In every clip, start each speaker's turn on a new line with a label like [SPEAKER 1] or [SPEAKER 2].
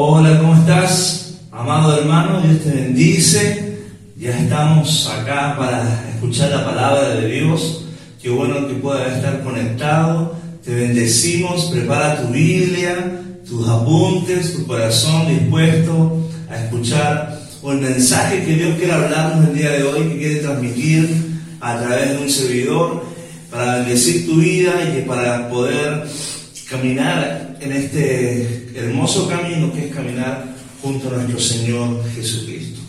[SPEAKER 1] Hola, ¿cómo estás? Amado hermano, Dios te bendice. Ya estamos acá para escuchar la palabra de Dios. Qué bueno que puedas estar conectado. Te bendecimos. Prepara tu Biblia, tus apuntes, tu corazón dispuesto a escuchar o el mensaje que Dios quiere hablarnos el día de hoy, que quiere transmitir a través de un servidor para bendecir tu vida y para poder caminar en este hermoso camino que es caminar junto a nuestro Señor Jesucristo.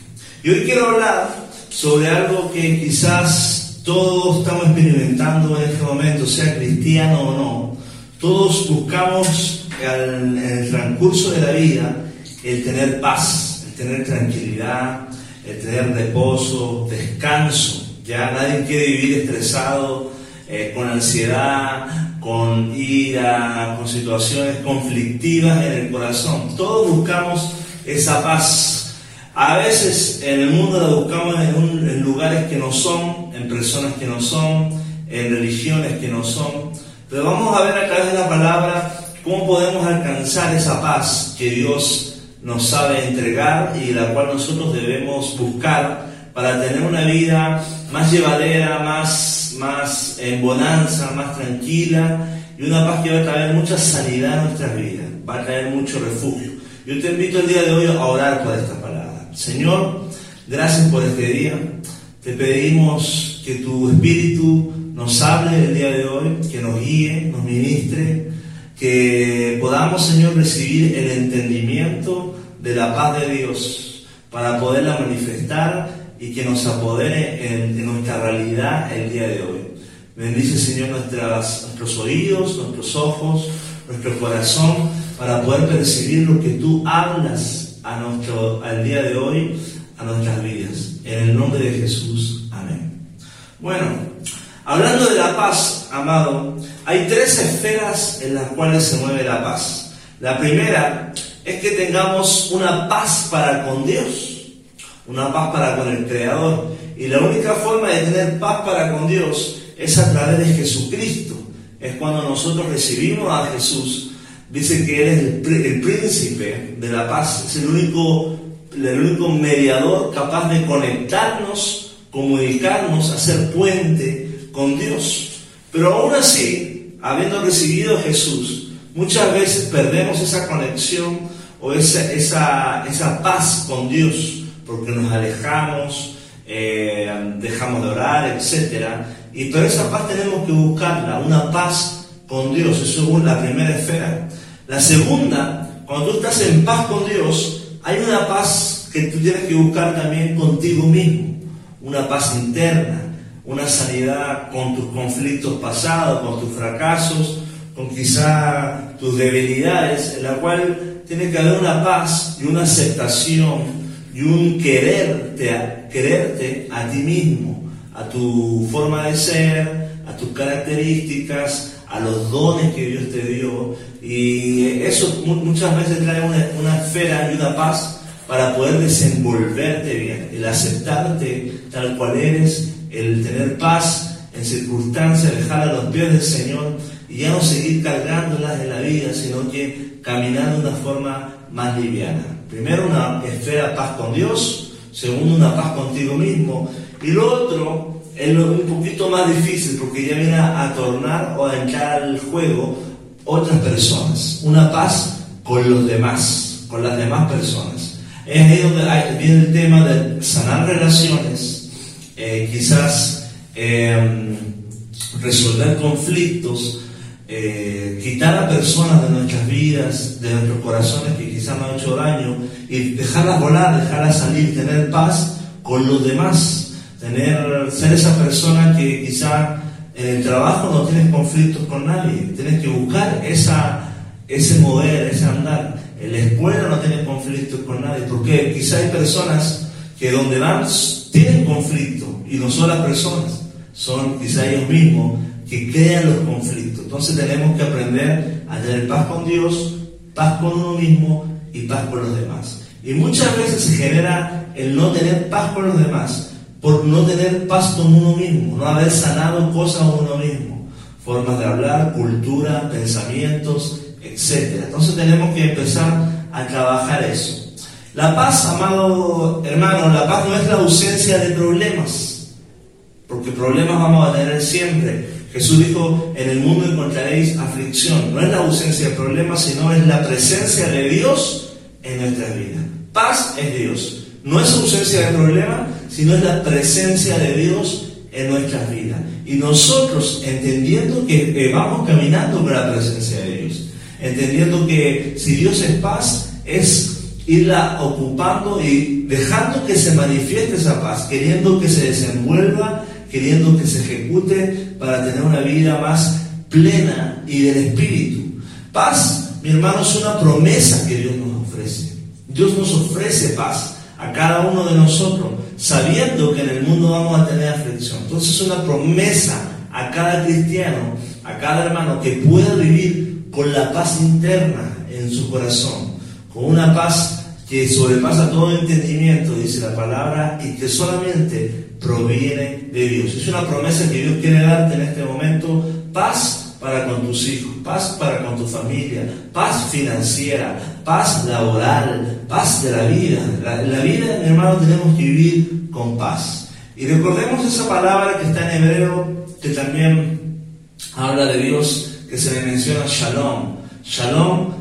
[SPEAKER 1] Y hoy quiero hablar sobre algo que quizás todos estamos experimentando en este momento, sea cristiano o no. Todos buscamos en el transcurso de la vida el tener paz, el tener tranquilidad, el tener reposo, descanso. Ya nadie quiere vivir estresado, eh, con ansiedad, con ira, con situaciones conflictivas en el corazón. Todos buscamos esa paz. A veces en el mundo la buscamos en, lugares que no son, en personas que no son, en religiones que no son. Pero vamos a ver a través de la palabra cómo podemos alcanzar esa paz que Dios nos sabe entregar y la cual nosotros debemos buscar para tener una vida más llevadera, más, más en bonanza, más tranquila y una paz que va a traer mucha sanidad a nuestras vidas, va a traer mucho refugio. Yo te invito el día de hoy a orar por esta palabra. Señor, gracias por este día. Te pedimos que tu Espíritu nos hable el día de hoy, que nos guíe, nos ministre, que podamos, Señor, recibir el entendimiento de la paz de Dios para poderla manifestar y que nos apodere en, nuestra realidad el día de hoy. Bendice, Señor, nuestras, nuestros oídos, nuestros ojos, nuestro corazón, para poder percibir lo que tú hablas a nuestro, al día de hoy, a nuestras vidas. En el nombre de Jesús. Amén. Bueno, hablando de la paz, amado, hay tres esferas en las cuales se mueve la paz. La primera es que tengamos una paz para con Dios una paz para con el Creador. Y la única forma de tener paz para con Dios es a través de Jesucristo. Es cuando nosotros recibimos a Jesús. Dice que Él es el, príncipe de la paz, es el único, el único mediador capaz de conectarnos, comunicarnos, hacer puente con Dios. Pero aún así, habiendo recibido a Jesús, muchas veces perdemos esa conexión o esa, esa, esa paz con Dios porque nos alejamos, eh, dejamos de orar, etc. Y pero esa paz tenemos que buscarla, una paz con Dios, eso es la primera esfera. La segunda, cuando tú estás en paz con Dios, hay una paz que tú tienes que buscar también contigo mismo, una paz interna, una sanidad con tus conflictos pasados, con tus fracasos, con quizá tus debilidades, en la cual tiene que haber una paz y una aceptación y un quererte, quererte a ti mismo, a tu forma de ser, a tus características, a los dones que Dios te dio. Y eso muchas veces trae una, esfera y una paz para poder desenvolverte bien, el aceptarte tal cual eres, el tener paz en circunstancias, dejar a los pies del Señor y ya no seguir cargándolas en la vida, sino que caminar de una forma más liviana. Primero una esfera paz con Dios, segundo una paz contigo mismo, y lo otro es un poquito más difícil porque ya viene a, tornar o a entrar al juego otras personas, una paz con los demás, con las demás personas. Es ahí donde viene el tema de sanar relaciones, eh, quizás em, resolver conflictos, eh, quitar a personas de nuestras vidas, de nuestros corazones que quizás nos han hecho daño y dejarlas volar, dejarlas salir, tener paz con los demás, tener, ser esa persona que quizá en el trabajo no tienes conflictos con nadie, tienes que buscar esa, ese mover, ese andar. En la escuela no tienes conflictos con nadie, porque quizá hay personas que donde van tienen conflicto y no son las personas, son quizá ellos mismos que crean los conflictos. Entonces tenemos que aprender a tener paz con Dios, paz con uno mismo y paz con los demás. Y muchas veces se genera el no tener paz con los demás por no tener paz con uno mismo, no haber sanado cosas a uno mismo, formas de hablar, cultura, pensamientos, etc. Entonces tenemos que empezar a trabajar eso. La paz, amado hermano, la paz no es la ausencia de problemas, porque problemas vamos a tener siempre. Jesús dijo, en el mundo encontraréis aflicción. No es la ausencia de problemas, sino es la presencia de Dios en nuestra vida. Paz es Dios. No es ausencia de problemas, sino es la presencia de Dios en nuestras vidas. Y nosotros entendiendo que vamos caminando con la presencia de Dios, entendiendo que si Dios es paz, es irla ocupando y dejando que se manifieste esa paz, queriendo que se desenvuelva, queriendo que se ejecute para tener una vida más plena y del Espíritu. Paz, mi hermano, es una promesa que Dios nos ofrece. Dios nos ofrece paz a cada uno de nosotros, sabiendo que en el mundo vamos a tener aflicción. Entonces es una promesa a cada cristiano, a cada hermano, que pueda vivir con la paz interna en su corazón, con una paz que sobrepasa todo entendimiento, dice la palabra, y que solamente proviene de Dios. Es una promesa que Dios quiere darte en este momento, paz para con tus hijos, paz para con tu familia, paz financiera, paz laboral, paz de la vida. La, la vida, mi hermano, tenemos que vivir con paz. Y recordemos esa palabra que está en hebreo, que también habla de Dios, que se le menciona shalom. Shalom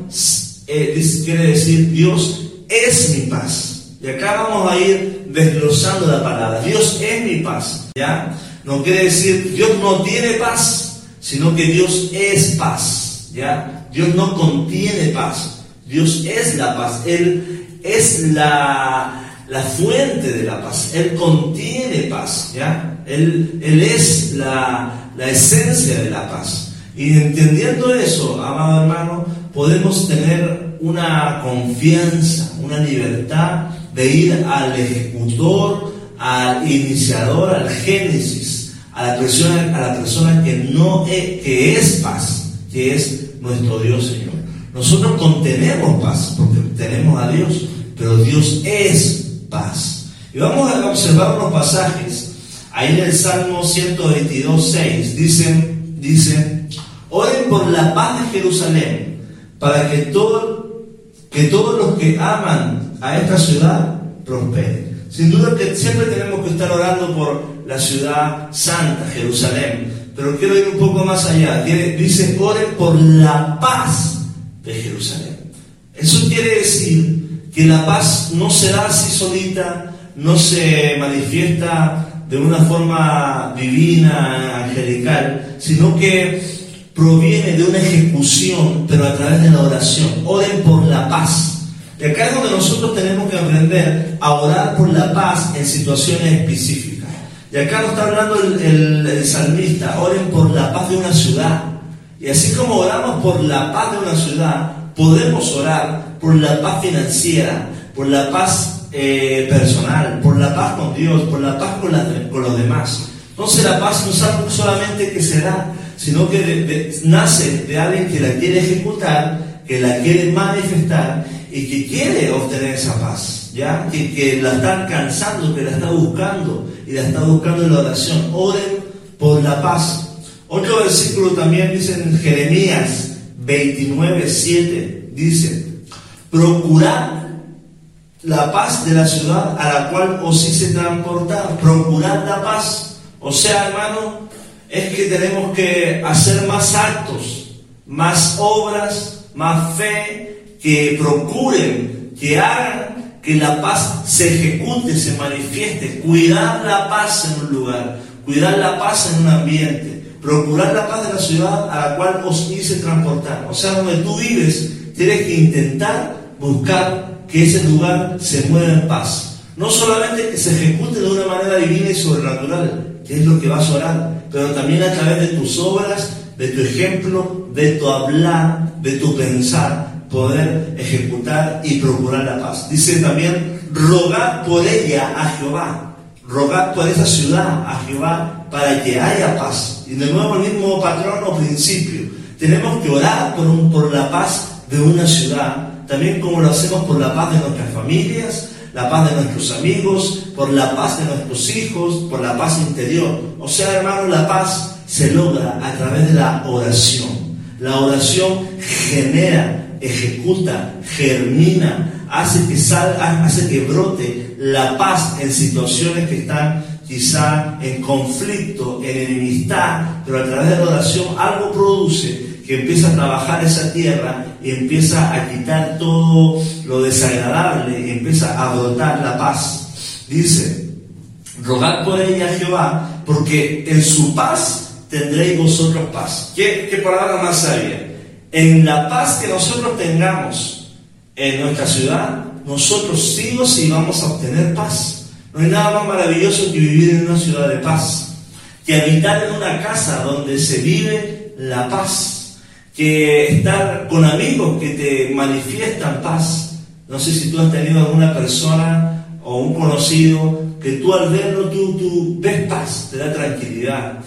[SPEAKER 1] eh, quiere decir Dios es mi paz. Y acá vamos a ir desglosando la palabra. Dios es mi paz. ¿Ya? No quiere decir Dios no tiene paz, sino que Dios es paz. ¿Ya? Dios no contiene paz. Dios es la paz. Él es la, la fuente de la paz. Él contiene paz. ¿Ya? Él, él es la, la esencia de la paz. Y entendiendo eso, amado hermano, podemos tener una confianza, una libertad de ir al ejecutor, al iniciador, al génesis, a la persona, a la persona que no es, que es paz, que es nuestro Dios Señor. Nosotros contenemos paz porque tenemos a Dios, pero Dios es paz. Y vamos a observar unos pasajes. Ahí en el Salmo 122, 6 dice, dice, oren por la paz de Jerusalén, para que todo que todos los que aman a esta ciudad prosperen. Sin duda que siempre tenemos que estar orando por la ciudad santa, Jerusalén. Pero quiero ir un poco más allá. Dice, oren por la paz de Jerusalén. Eso quiere decir que la paz no se da así solita, no se manifiesta de una forma divina, angelical, sino que proviene de una ejecución, pero a través de la oración. Oren por la paz. Y acá es donde nosotros tenemos que aprender a orar por la paz en situaciones específicas. Y acá nos está hablando el, salmista, oren por la paz de una ciudad. Y así como oramos por la paz de una ciudad, podemos orar por la paz financiera, por la paz eh, personal, por la paz con Dios, por la paz con, con los demás. Entonces la paz no es algo solamente que se da, sino que nace de alguien que la quiere ejecutar, que la quiere manifestar y que quiere obtener esa paz, ¿ya? Que, que la está alcanzando, que la está buscando y la está buscando en la oración. Oren por la paz. Otro versículo también dice en Jeremías 29, 7, dice, procurad la paz de la ciudad a la cual os hice transportar, procurad la paz. O sea, hermano, es que tenemos que hacer más actos, más obras, más fe, que procuren, que hagan que la paz se ejecute, se manifieste, cuidar la paz en un lugar, cuidar la paz en un ambiente, procurar la paz de la ciudad a la cual os hice transportar. O sea, donde tú vives, tienes que intentar buscar que ese lugar se mueva en paz. No solamente que se ejecute de una manera divina y sobrenatural, es lo que vas a orar, pero también a través de tus obras, de tu ejemplo, de tu hablar, de tu pensar, poder ejecutar y procurar la paz. Dice también, rogad por ella a Jehová, rogad por esa ciudad a Jehová para que haya paz. Y de nuevo el mismo patrón o principio. Tenemos que orar por, por la paz de una ciudad, también como lo hacemos por la paz de nuestras familias, la paz de nuestros amigos, por la paz de nuestros hijos, por la paz interior. O sea, hermano, la paz se logra a través de la oración. La oración genera ejecuta, germina, hace que salga, hace que brote la paz en situaciones que están quizá en conflicto, en enemistad, pero a través de la oración algo produce que empieza a trabajar esa tierra y empieza a quitar todo lo desagradable y empieza a brotar la paz. Dice, rogad por ella Jehová, porque en su paz tendréis vosotros paz. ¿Qué, qué palabra más sabia? En la paz que nosotros tengamos en nuestra ciudad, nosotros sí o sí vamos a obtener paz. No hay nada más maravilloso que vivir en una ciudad de paz, que habitar en una casa donde se vive la paz que estar con amigos que te manifiestan paz. No sé si tú has tenido alguna persona o un conocido que tú al verlo tú, tú ves paz, te da tranquilidad,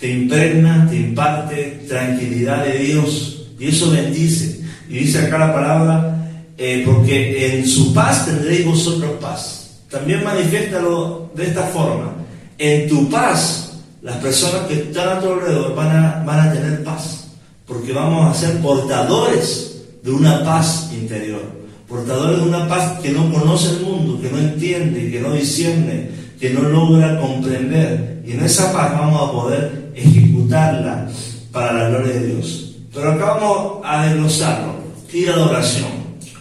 [SPEAKER 1] te impregna, te imparte tranquilidad de Dios y eso bendice. Y dice acá la palabra, eh, porque en su paz tendréis vosotros paz. También manifiéstalo de esta forma. En tu paz, las personas que están a tu alrededor van a, van a tener paz porque vamos a ser portadores de una paz interior, portadores de una paz que no conoce el mundo, que no entiende, que no discierne, que no logra comprender. Y en esa paz vamos a poder ejecutarla para la gloria de Dios. Pero acá vamos a desglosarlo. Ir a la oración.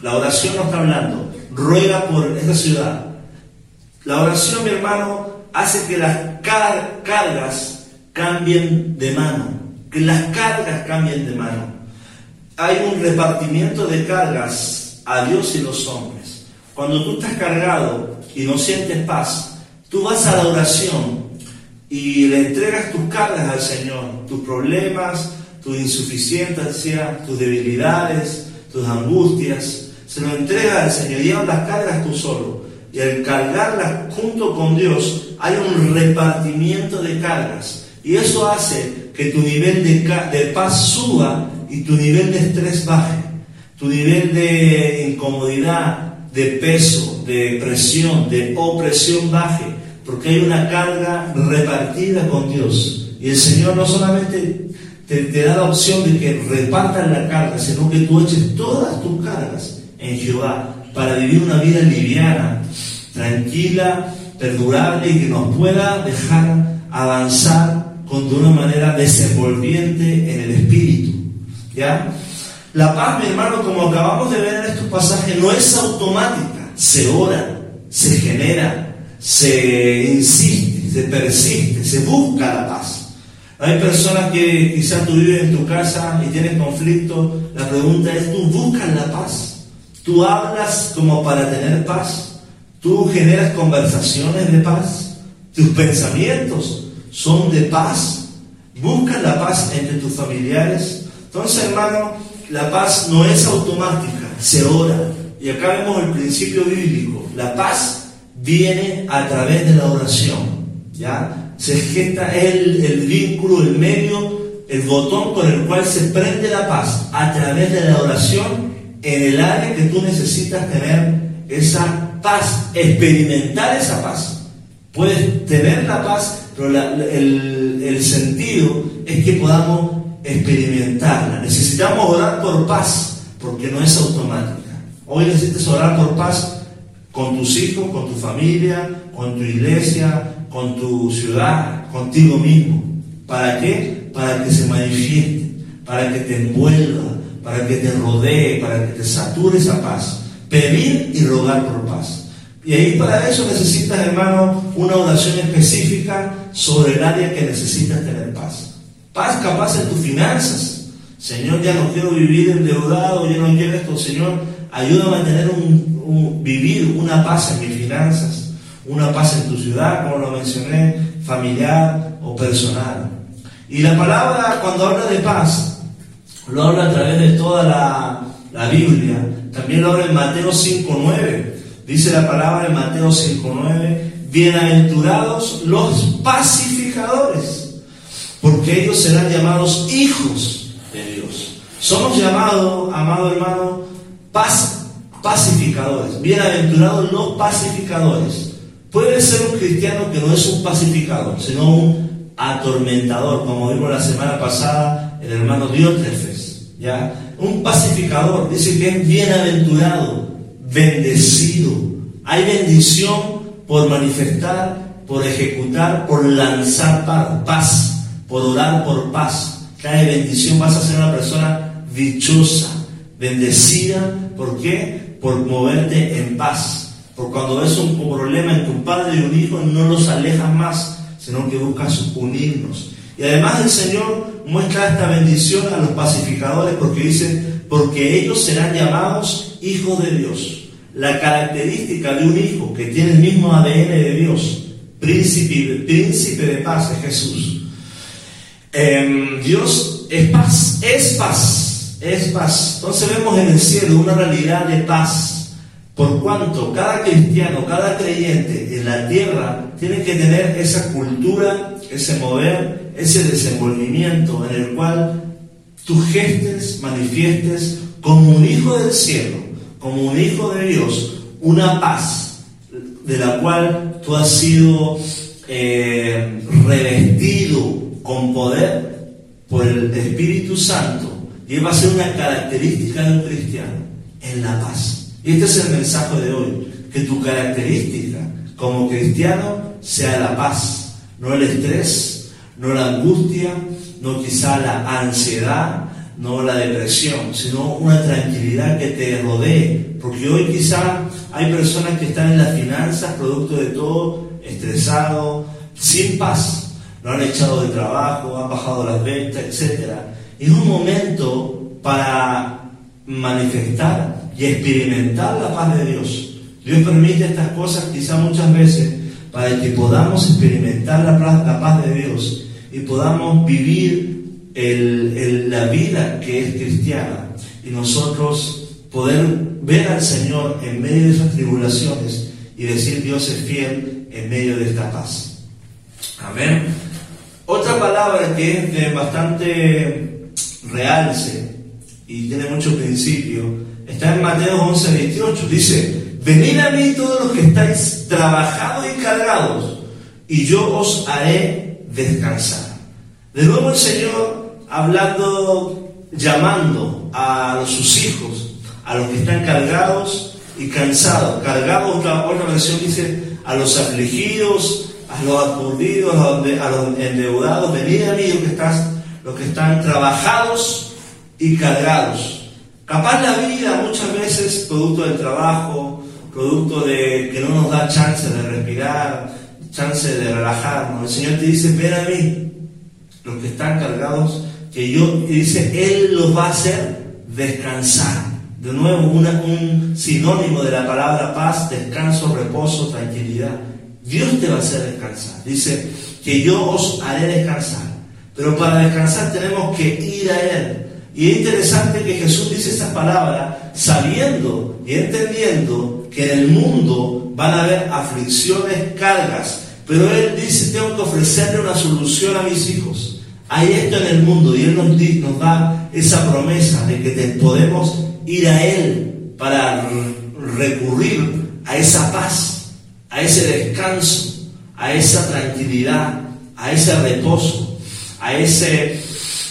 [SPEAKER 1] La oración no está hablando. Ruega por esta ciudad. La oración, mi hermano, hace que las cargas cambien de mano las cargas cambien de mano. Hay un repartimiento de cargas a Dios y los hombres. Cuando tú estás cargado y no sientes paz, tú vas a la oración y le entregas tus cargas al Señor, tus problemas, tus insuficiencias, tus debilidades, tus angustias. Se lo entregas al Señor, y las cargas tú solo. Y al cargarlas junto con Dios, hay un repartimiento de cargas. Y eso hace que tu nivel de, paz suba y tu nivel de estrés baje, tu nivel de incomodidad, de peso, de presión, de opresión baje, porque hay una carga repartida con Dios. Y el Señor no solamente te, te da la opción de que repartan la carga, sino que tú eches todas tus cargas en Jehová para vivir una vida liviana, tranquila, perdurable y que nos pueda dejar avanzar con, de una manera desenvolviente en el espíritu. ¿Ya? La paz, mi hermano, como acabamos de ver en estos pasajes, no es automática, se ora, se genera, se insiste, se persiste, se busca la paz. Hay personas que quizás tú vives en tu casa y tienes conflicto, la pregunta es, ¿tú buscas la paz? ¿Tú hablas como para tener paz? ¿Tú generas conversaciones de paz? ¿Tus pensamientos son de paz. Busca la paz entre tus familiares. Entonces, hermano, la paz no es automática, se ora. Y acá vemos el principio bíblico. La paz viene a través de la oración. ¿Ya? Se gesta el, el vínculo, el medio, el botón con el cual se prende la paz a través de la oración en el área que tú necesitas tener esa paz, experimentar esa paz. Puedes tener la paz pero el, sentido es que podamos experimentarla. Necesitamos orar por paz, porque no es automática. Hoy necesitas orar por paz con tus hijos, con tu familia, con tu iglesia, con tu ciudad, contigo mismo. ¿Para qué? Para que se manifieste, para que te envuelva, para que te rodee, para que te sature esa paz. Pedir y rogar por paz. Y ahí para eso necesitas, hermano, una oración específica sobre el área que necesitas tener paz. Paz capaz en tus finanzas. Señor, ya no quiero vivir endeudado, ya no quiero esto. Señor, ayúdame a tener un, vivir una paz en mis finanzas, una paz en tu ciudad, como lo mencioné, familiar o personal. Y la palabra, cuando habla de paz, lo habla a través de toda la, la Biblia. También lo habla en Mateo 5.9 Dice la palabra en Mateo 5.9, bienaventurados los pacificadores, porque ellos serán llamados hijos de Dios. Somos llamados, amado hermano, pacificadores. Bienaventurados los pacificadores. Puede ser un cristiano que no es un pacificador, sino un atormentador, como vimos la semana pasada el hermano Diótrefes, ¿ya? un pacificador, dice que es bienaventurado, bendecido. Hay bendición por manifestar, por ejecutar, por lanzar paz, por orar por paz. Cae bendición, vas a ser una persona dichosa, bendecida. ¿Por qué? Por moverte en paz. Por cuando ves un problema en tu padre y un hijo, no los alejas más, sino que buscas unirnos. Y además el Señor muestra esta bendición a los pacificadores porque dice, porque ellos serán llamados hijos de Dios. La característica de un hijo que tiene el mismo ADN de Dios, príncipe, príncipe de paz es Jesús. Em, Dios es paz, es paz, es paz. Entonces vemos en el cielo una realidad de paz. Por cuanto cada cristiano, cada creyente en la tierra tiene que tener esa cultura, ese mover, ese desenvolvimiento en el cual tú gestes, manifiestes como un hijo del cielo, como un hijo de Dios, una paz de la cual tú has sido eh, revestido con poder por el Espíritu Santo y va a ser una característica de un cristiano, en la paz. Y este es el mensaje de hoy, que tu característica como cristiano sea la paz, no el estrés, no la angustia, no quizá la ansiedad, no la depresión, sino una tranquilidad que te rodee. Porque hoy quizá hay personas que están en las finanzas, producto de todo, estresado, sin paz. Lo han echado de trabajo, han bajado las ventas, etc. Es un momento para manifestar y experimentar la paz de Dios. Dios permite estas cosas quizá muchas veces para que podamos experimentar la paz, la paz de Dios y podamos vivir la vida que es cristiana y nosotros poder ver al Señor en medio de esas tribulaciones y decir Dios es fiel en medio de esta paz. Amén. Otra palabra que es de bastante realce y tiene mucho principio está en Mateo 11, 28. Dice, venid a mí todos los que estáis trabajados y cargados y yo os haré descansar. De nuevo el Señor hablando, llamando a sus hijos, a los que están cargados y cansados. Cargados, otra, otra dice, a los afligidos, a los aturdidos, a los endeudados, venid a mí los que, estás, los que están trabajados y cargados. Capaz la vida muchas veces, producto del trabajo, producto de que no nos da chance de respirar, chance de relajarnos, el Señor te dice, ven a mí, los que están cargados, que yo, dice, Él los va a hacer descansar. De nuevo, un sinónimo de la palabra paz, descanso, reposo, tranquilidad. Dios te va a hacer descansar. Dice que yo os haré descansar. Pero para descansar tenemos que ir a Él. Y es interesante que Jesús dice esta palabra sabiendo y entendiendo que en el mundo van a haber aflicciones, cargas. Pero Él dice, tengo que ofrecerle una solución a mis hijos. Hay esto en el mundo y Él nos, da esa promesa de que podemos ir a Él para recurrir a esa paz, a ese descanso, a esa tranquilidad, a ese reposo, a ese,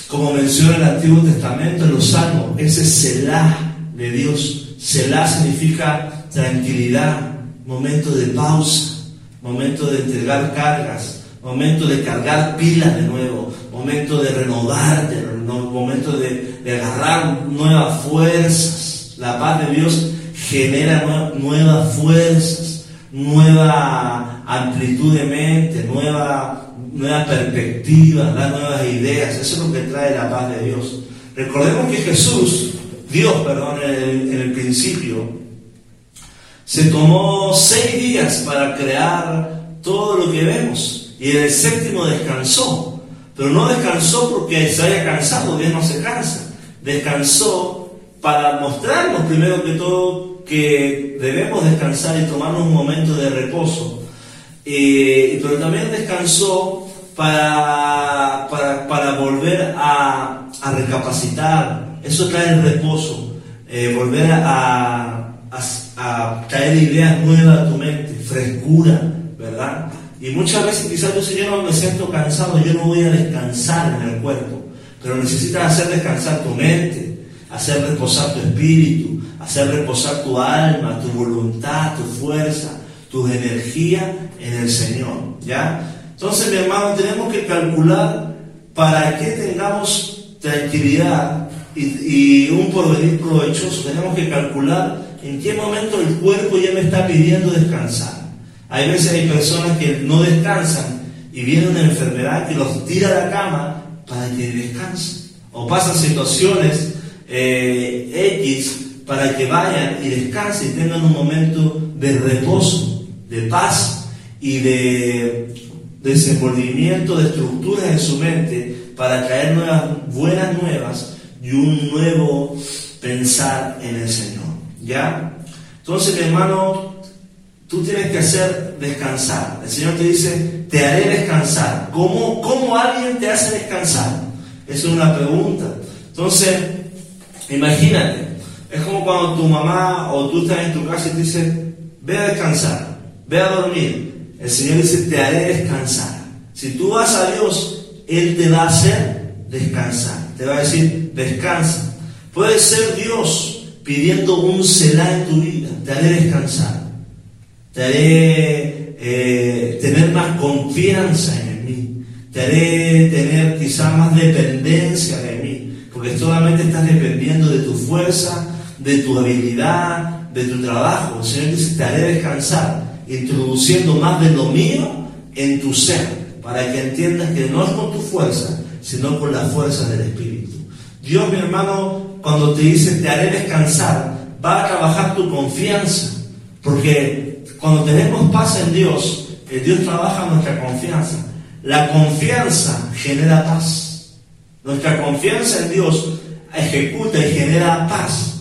[SPEAKER 1] como menciona el Antiguo Testamento en los Salmos, ese Selah de Dios. Selah significa tranquilidad, momento de pausa, momento de entregar cargas, momento de cargar pilas de nuevo, momento de renovarte, momento de, agarrar nuevas fuerzas. La paz de Dios genera nuevas fuerzas, nueva amplitud de mente, nueva, nueva perspectiva, nuevas ideas. Eso es lo que trae la paz de Dios. Recordemos que Jesús, Dios, perdón, en el principio, se tomó seis días para crear todo lo que vemos y en el séptimo descansó. Pero no descansó porque se haya cansado, Dios no se cansa. Descansó para mostrarnos primero que todo que debemos descansar y tomarnos un momento de reposo. Eh, pero también descansó para, para, volver a, recapacitar. Eso trae el reposo. Eh, volver a, a, traer ideas nuevas a tu mente, frescura, ¿verdad? Y muchas veces quizás yo, si yo no me siento cansado, yo no voy a descansar en el cuerpo. Pero necesitas hacer descansar tu mente, hacer reposar tu espíritu, hacer reposar tu alma, tu voluntad, tu fuerza, tu energía en el Señor. ¿Ya? Entonces, mi hermano, tenemos que calcular para que tengamos tranquilidad y, un porvenir provechoso. Tenemos que calcular en qué momento el cuerpo ya me está pidiendo descansar. Hay veces hay personas que no descansan y viene una enfermedad que los tira a la cama para que descansen. O pasan situaciones eh, X para que vayan y descansen y tengan un momento de reposo, de paz y de desenvolvimiento de estructuras en su mente para traer nuevas, buenas nuevas y un nuevo pensar en el Señor. ¿Ya? Entonces, mi hermano, tú tienes que hacer descansar. El Señor te dice, te haré descansar. ¿Cómo, cómo alguien te hace descansar? es una pregunta. Entonces, imagínate, es como cuando tu mamá o tú estás en tu casa y te dice, ve a descansar, ve a dormir. El Señor dice, te haré descansar. Si tú vas a Dios, Él te va a hacer descansar. Te va a decir, descansa. Puede ser Dios pidiendo un celá en tu vida. Te haré descansar. Te haré eh, tener más confianza en mí. Te haré tener quizás más dependencia de mí. Porque solamente estás dependiendo de tu fuerza, de tu habilidad, de tu trabajo. El Señor dice, te haré descansar, introduciendo más de lo mío en tu ser para que entiendas que no es con tu fuerza, sino con la fuerza del Espíritu. Dios, mi hermano, cuando te dice te haré descansar, va a trabajar tu confianza, porque cuando tenemos paz en Dios, el Dios trabaja nuestra confianza. La confianza genera paz. Nuestra confianza en Dios ejecuta y genera paz.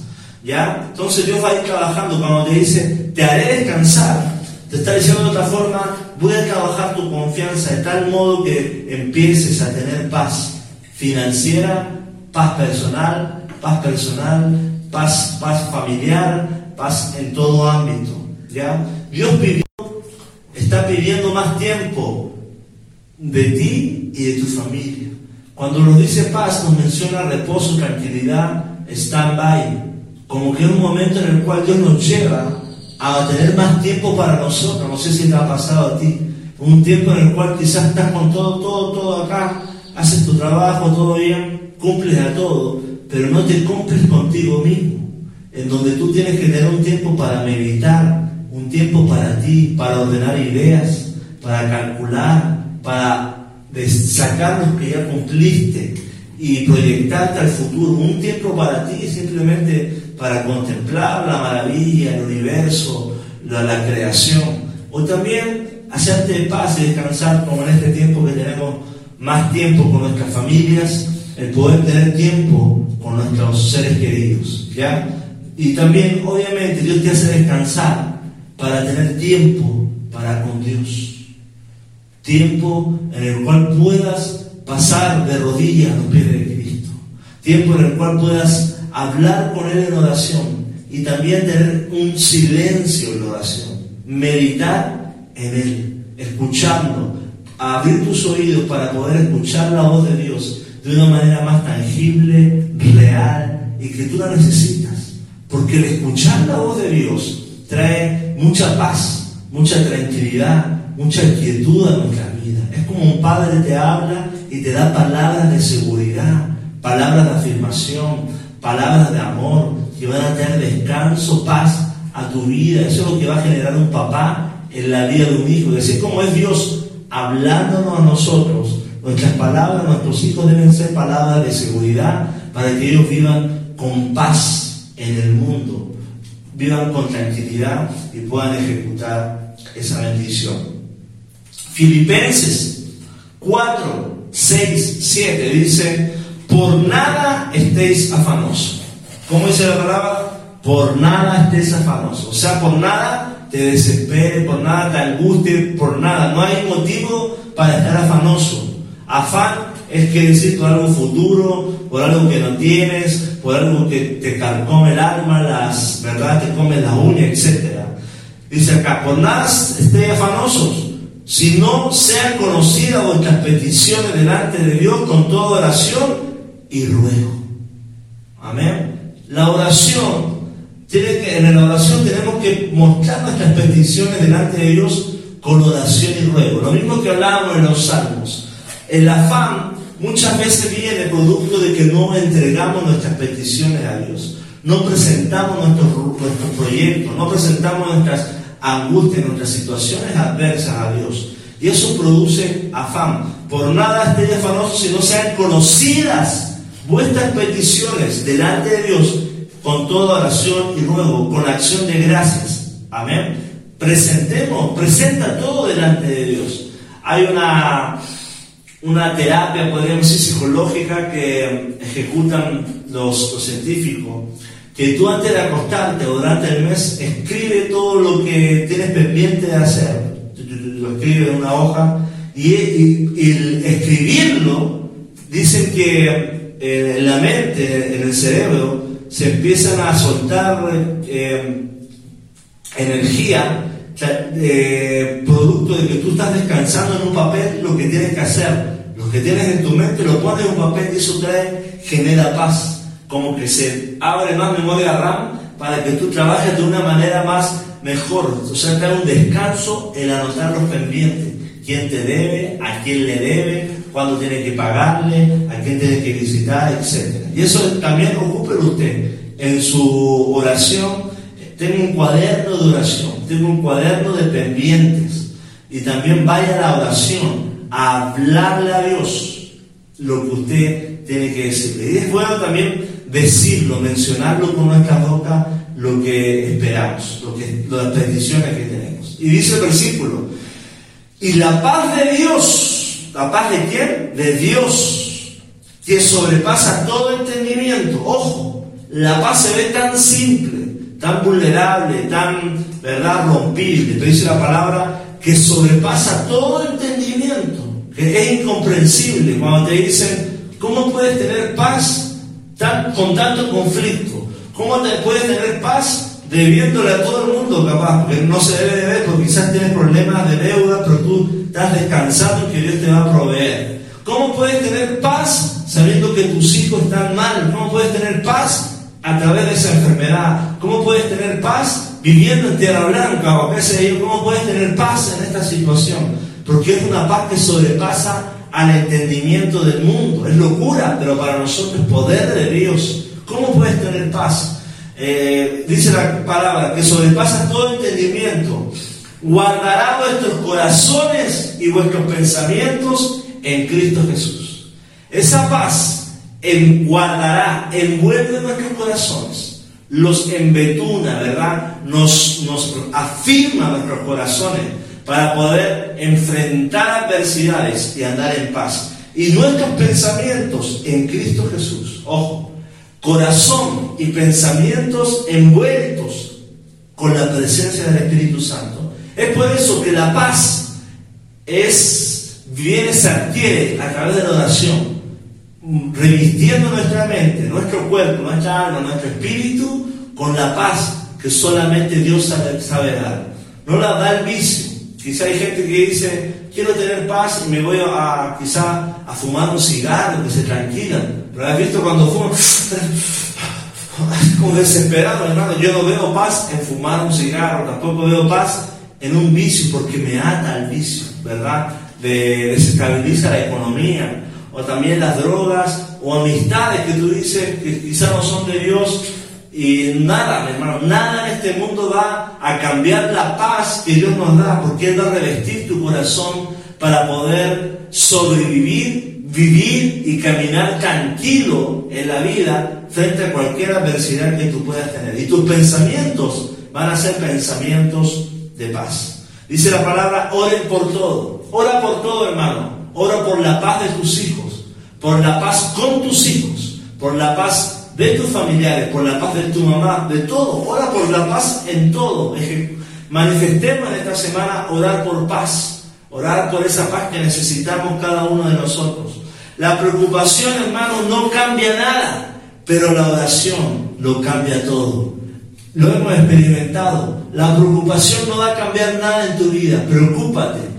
[SPEAKER 1] ¿Ya? Entonces Dios va a ir trabajando cuando te dice, te haré descansar. Te está diciendo de otra forma, voy a trabajar tu confianza de tal modo que empieces a tener paz financiera, paz personal, paz personal, paz, paz familiar, paz en todo ámbito. ¿ya? Dios está pidiendo más tiempo de ti y de tu familia. Cuando nos dice paz, nos menciona reposo, tranquilidad, stand-by, como que es un momento en el cual Dios nos lleva a tener más tiempo para nosotros. No sé si te ha pasado a ti. Un tiempo en el cual quizás estás con todo, todo, todo acá, haces tu trabajo, todo bien, cumples a todo, pero no te cumples contigo mismo. En donde tú tienes que tener un tiempo para meditar, un tiempo para ti, para ordenar ideas, para calcular, para sacar lo que ya cumpliste y proyectarte al futuro. Un tiempo para ti simplemente para contemplar la maravilla, el universo, la, creación. O también hacerte paz y descansar, como en este tiempo que tenemos más tiempo con nuestras familias, el poder tener tiempo con nuestros seres queridos. ¿ya? Y también, obviamente, Dios te hace descansar para tener tiempo para con Dios. Tiempo en el cual puedas pasar de rodillas a los pies de Cristo. Tiempo en el cual puedas hablar con Él en oración y también tener un silencio en oración, meditar en Él, escuchando, abrir tus oídos para poder escuchar la voz de Dios de una manera más tangible, real y que tú la necesitas. Porque el escuchar la voz de Dios trae mucha paz, mucha tranquilidad, mucha quietud a nuestra vida. Es como un padre te habla y te da palabras de seguridad, palabras de afirmación, palabras de amor que van a tener descanso, paz a tu vida. Eso es lo que va a generar un papá en la vida de un hijo. Y así como es Dios hablándonos a nosotros, nuestras palabras, nuestros hijos deben ser palabras de seguridad para que ellos vivan con paz en el mundo, vivan con tranquilidad y puedan ejecutar esa bendición. Filipenses 4, 6, 7 dice, por nada estéis afanosos. ¿Cómo dice la palabra? Por nada estés afanoso. O sea, por nada te desesperes, por nada te angusties, por nada. No hay motivo para estar afanoso. Afán es que decir por algo futuro, por algo que no tienes, por algo que te carcome el alma, las verdad te come la uña, etc. Dice acá, por nada estéis afanosos, sino sean conocidas vuestras peticiones delante de Dios con toda oración y ruego. Amén. La oración, tiene que, en la oración tenemos que mostrar nuestras peticiones delante de Dios con oración y ruego. Lo mismo que hablábamos en los salmos. El afán muchas veces viene producto de que no entregamos nuestras peticiones a Dios. No presentamos nuestros, nuestros proyectos, no presentamos nuestras angustias, nuestras situaciones adversas a Dios. Y eso produce afán. Por nada estéis afanosos si no sean conocidas vuestras peticiones delante de Dios con toda oración y ruego, con acción de gracias. Amén. Presentemos, presenta todo delante de Dios. Hay una, una terapia, podríamos decir, psicológica que ejecutan los, los científicos que tú antes de acostarte o durante el mes escribe todo lo que tienes pendiente de hacer lo escribe en una hoja, y, el escribirlo, dicen que eh, en la mente, en el cerebro, se empiezan a soltar eh, energía, eh, producto de que tú estás descansando en un papel lo que tienes que hacer. Que tienes en tu mente lo pones en un papel y eso trae, genera paz. Como que se abre más memoria RAM para que tú trabajes de una manera más mejor, o sea, te un descanso el anotar los pendientes. ¿Quién te debe? ¿A quién le debe? ¿Cuándo tiene que pagarle? ¿A quién tiene que visitar? Etcétera. Y eso también ocupe usted en su oración. Tengo un cuaderno de oración, tengo un cuaderno de pendientes. Y también vaya a la oración hablarle a Dios lo que usted tiene que decirle. Y es bueno también decirlo, mencionarlo con nuestra boca lo que esperamos, lo que, las peticiones que tenemos. Y dice el versículo, y la paz de Dios, ¿la paz de quién? De Dios, que sobrepasa todo entendimiento. Ojo, la paz se ve tan simple, tan vulnerable, tan, ¿verdad?, rompible. Pero dice la palabra que sobrepasa todo entendimiento, que es incomprensible. Cuando te dicen, ¿cómo puedes tener paz con tanto conflicto? ¿Cómo te puedes tener paz debiéndole a todo el mundo capaz? Porque no se debe de ver, porque quizás tienes problemas de deuda, pero tú estás descansando que Dios te va a proveer. ¿Cómo puedes tener paz sabiendo que tus hijos están mal? ¿Cómo puedes tener paz a través de esa enfermedad? ¿Cómo puedes tener paz viviendo en tierra blanca o qué sé yo? ¿Cómo puedes tener paz en esta situación? Porque es una paz que sobrepasa al entendimiento del mundo. Es locura, pero para nosotros es poder de Dios. ¿Cómo puedes tener paz? Eh, dice la palabra que sobrepasa todo entendimiento. Guardará vuestros corazones y vuestros pensamientos en Cristo Jesús. Esa paz en, guardará, envuelve nuestros corazones, los embetuna, ¿verdad? Nos, nos afirma nuestros corazones para poder enfrentar adversidades y andar en paz. Y nuestros pensamientos en Cristo Jesús. Ojo, corazón y pensamientos envueltos con la presencia del Espíritu Santo. Es por eso que la paz es, viene, se adquiere a través de la oración, revistiendo nuestra mente, nuestro cuerpo, nuestra alma, nuestro espíritu con la paz que solamente Dios sabe, dar. No la da el vicio. Quizá hay gente que dice, quiero tener paz y me voy a, quizá a fumar un cigarro, que se tranquilan. Pero has visto cuando fuman, como desesperado, hermano. Yo no veo paz en fumar un cigarro, tampoco veo paz en un vicio, porque me ata al vicio, ¿verdad? De, desestabiliza la economía, o también las drogas, o amistades que tú dices que quizá no son de Dios, y nada, hermano, nada en este mundo va a cambiar la paz que Dios nos da, porque Él va a revestir tu corazón para poder sobrevivir, vivir y caminar tranquilo en la vida frente a cualquier adversidad que tú puedas tener. Y tus pensamientos van a ser pensamientos de paz. Dice la palabra, oren por todo. Ora por todo, hermano. Ora por la paz de tus hijos, por la paz con tus hijos, por la paz de tus familiares, por la paz de tu mamá, de todo. Ora por la paz en todo. Manifestemos en esta semana orar por paz, orar por esa paz que necesitamos cada uno de nosotros. La preocupación, hermano, no cambia nada, pero la oración lo cambia todo. Lo hemos experimentado. La preocupación no va a cambiar nada en tu vida. Preocúpate.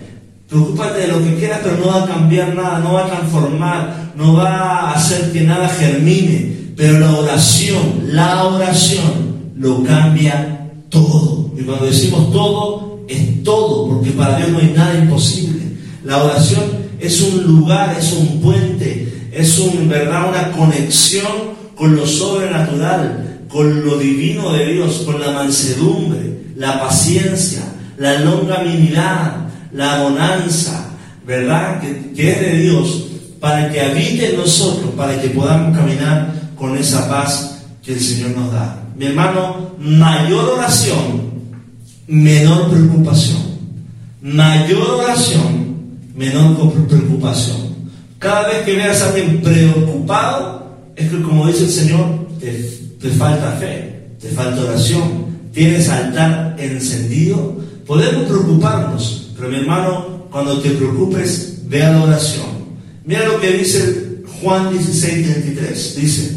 [SPEAKER 1] Preocúpate de lo que quieras, pero no va a cambiar nada, no va a transformar, no va a hacer que nada germine Pero la oración, la oración lo cambia todo. Y cuando decimos todo, es todo, porque para Dios no hay nada imposible. La oración es un lugar, es un puente, es un, ¿verdad? una conexión con lo sobrenatural, con lo divino de Dios, con la mansedumbre, la paciencia, la longanimidad, la bonanza, ¿verdad? Que, es de Dios, para que habite en nosotros, para que podamos caminar con esa paz que el Señor nos da. Mi hermano, mayor oración, menor preocupación. Mayor oración, menor preocupación. Cada vez que veas a alguien preocupado, es que como dice el Señor, te, te falta fe, te falta oración, tienes altar encendido. Podemos preocuparnos, pero mi hermano, cuando te preocupes, ve a la oración. Mira lo que dice Juan 16, 33. Dice,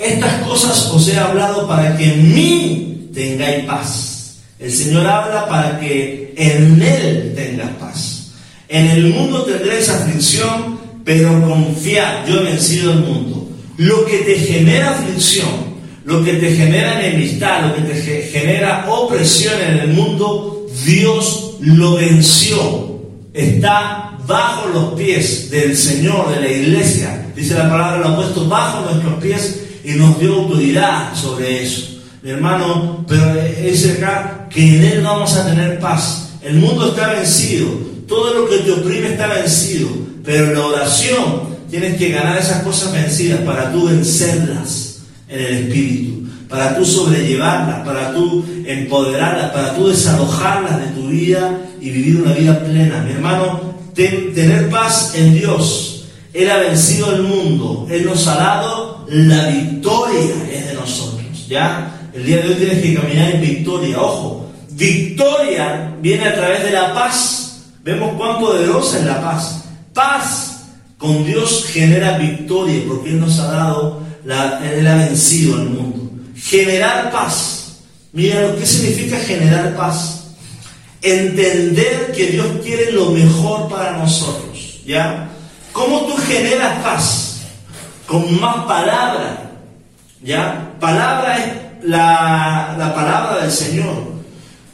[SPEAKER 1] estas cosas os he hablado para que en mí tengáis paz. El Señor habla para que en Él tengas paz. En el mundo tendréis aflicción, pero confiad, yo he vencido el mundo. Lo que te genera aflicción, lo que te genera enemistad, lo que te genera opresión en el mundo, Dios lo venció. Está bajo los pies del Señor, de la iglesia. Dice la palabra, lo ha puesto bajo nuestros pies y nos dio autoridad sobre eso. Mi hermano, pero es acá que en Él vamos a tener paz. El mundo está vencido, todo lo que te oprime está vencido, pero en la oración tienes que ganar esas cosas vencidas para tú vencerlas en el Espíritu, para tú sobrellevarlas, para tú empoderarlas, para tú desalojarlas de tu vida y vivir una vida plena. Mi hermano, tener paz en Dios. Él ha vencido el mundo, Él nos ha dado la victoria es de nosotros. ¿Ya? El día de hoy tienes que caminar en victoria. Ojo, victoria viene a través de la paz. Vemos cuán poderosa es la paz. Paz con Dios genera victoria porque Él nos ha dado, la, Él ha vencido al mundo. Generar paz. Mira lo que significa generar paz. Entender que Dios quiere lo mejor para nosotros. ¿Ya? ¿Cómo tú generas paz? con más palabra. ¿Ya? Palabra es la, palabra del Señor.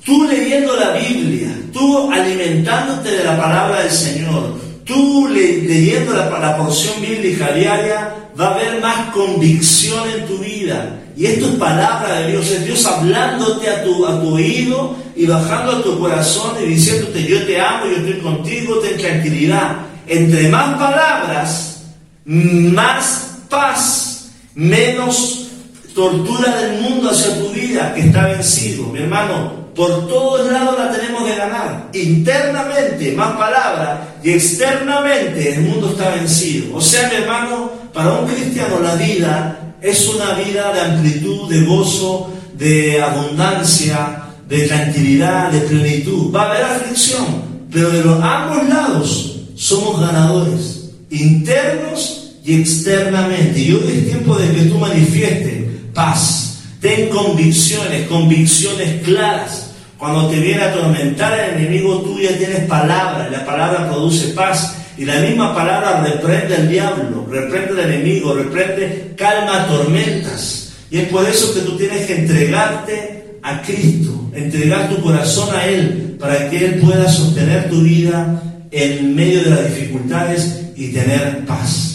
[SPEAKER 1] Tú leyendo la Biblia, tú alimentándote de la palabra del Señor, tú leyendo la, la, porción bíblica diaria, va a haber más convicción en tu vida. Y esto es palabra de Dios, es Dios hablándote a tu, a tu oído y bajando a tu corazón y diciéndote, yo te amo, yo estoy contigo, ten tranquilidad. Entre más palabras, más paz, menos tortura del mundo hacia tu vida que está vencido. Mi hermano, por todos lados la tenemos de ganar. Internamente, más palabra, y externamente el mundo está vencido. O sea, mi hermano, para un cristiano la vida es una vida de amplitud, de gozo, de abundancia, de tranquilidad, de plenitud. Va a haber aflicción, pero de los ambos lados somos ganadores, internos y externamente. Y hoy es tiempo de que tú manifiestes paz. Ten convicciones, convicciones claras. Cuando te viene a atormentar el enemigo, tú tienes palabra. La palabra produce paz. Y la misma palabra reprende al diablo, reprende al enemigo, reprende, calma tormentas. Y es por eso que tú tienes que entregarte a Cristo, entregar tu corazón a Él, para que Él pueda sostener tu vida en medio de las dificultades y tener paz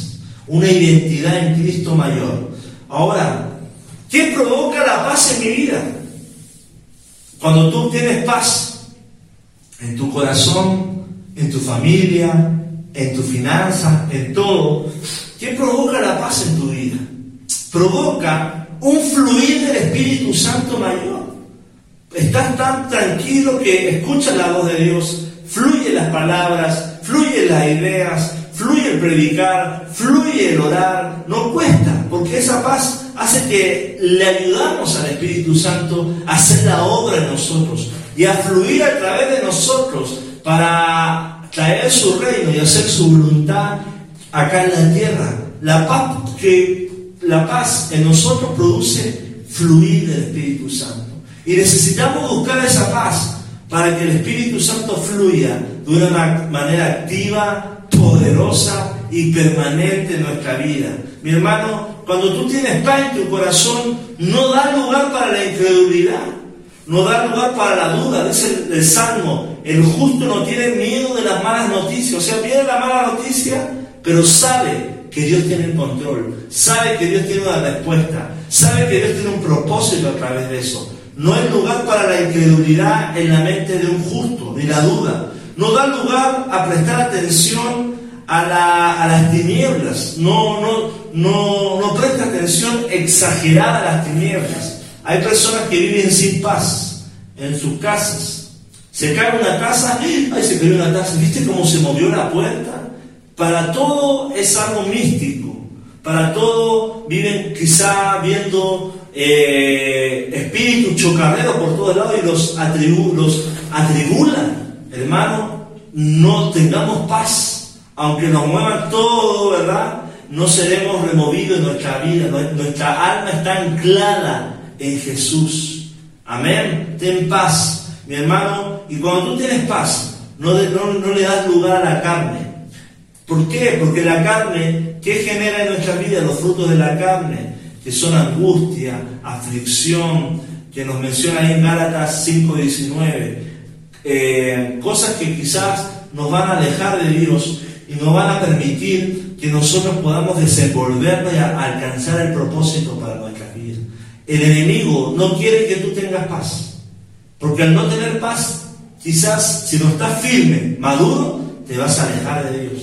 [SPEAKER 1] una identidad en Cristo mayor. Ahora, ¿qué provoca la paz en mi vida? Cuando tú tienes paz en tu corazón, en tu familia, en tu finanza, en todo, ¿qué provoca la paz en tu vida? Provoca un fluir del Espíritu Santo mayor. Estás tan tranquilo que escuchas la voz de Dios, fluye las palabras, fluye las ideas, fluye el predicar, fluye el orar, no cuesta, porque esa paz hace que le ayudamos al Espíritu Santo a hacer la obra en nosotros y a fluir a través de nosotros para traer su reino y hacer su voluntad acá en la tierra. La paz que la paz en nosotros produce fluir del Espíritu Santo. Y necesitamos buscar esa paz para que el Espíritu Santo fluya de una manera activa, poderosa y permanente en nuestra vida. Mi hermano, cuando tú tienes paz en tu corazón, no da lugar para la incredulidad, no da lugar para la duda. Dice el, Salmo, el justo no tiene miedo de las malas noticias. O sea, viene la mala noticia, pero sabe que Dios tiene el control, sabe que Dios tiene una respuesta, sabe que Dios tiene un propósito a través de eso. No hay lugar para la incredulidad en la mente de un justo, ni la duda. No da lugar a prestar atención a, las tinieblas. No, no, no, no presta atención exagerada a las tinieblas. Hay personas que viven sin paz en sus casas. Se cae una casa, ¡ay, se cayó una casa! ¿Viste cómo se movió la puerta? Para todo es algo místico. Para todo viven quizá viendo eh, espíritus chocarreros por todos lados y los, los atribulan. Hermano, no tengamos paz. Aunque nos muevan todo, ¿verdad? No seremos removidos en nuestra vida. Nuestra alma está anclada en Jesús. Amén. Ten paz, mi hermano. Y cuando tú tienes paz, no, le das lugar a la carne. ¿Por qué? Porque la carne, ¿qué genera en nuestra vida los frutos de la carne? que son angustia, aflicción, que nos menciona ahí en Gálatas 5:19, eh, cosas que quizás nos van a alejar de Dios y nos van a permitir que nosotros podamos desenvolvernos y alcanzar el propósito para nuestra vida. El enemigo no quiere que tú tengas paz, porque al no tener paz, quizás si no estás firme, maduro, te vas a alejar de Dios.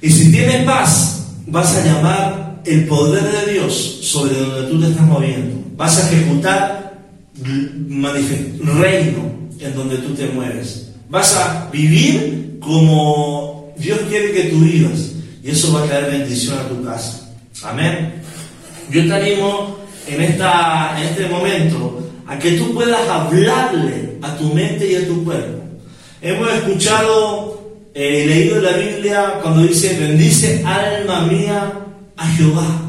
[SPEAKER 1] Y si tienes paz, vas a llamar el poder de Dios sobre donde tú te estás moviendo. Vas a ejecutar reino en donde tú te mueves. Vas a vivir como Dios quiere que tú vivas. Y eso va a traer bendición a tu casa. Amén. Yo te animo en, esta, en este momento a que tú puedas hablarle a tu mente y a tu cuerpo. Hemos escuchado eh, y leído en la Biblia cuando dice, bendice alma mía a Jehová.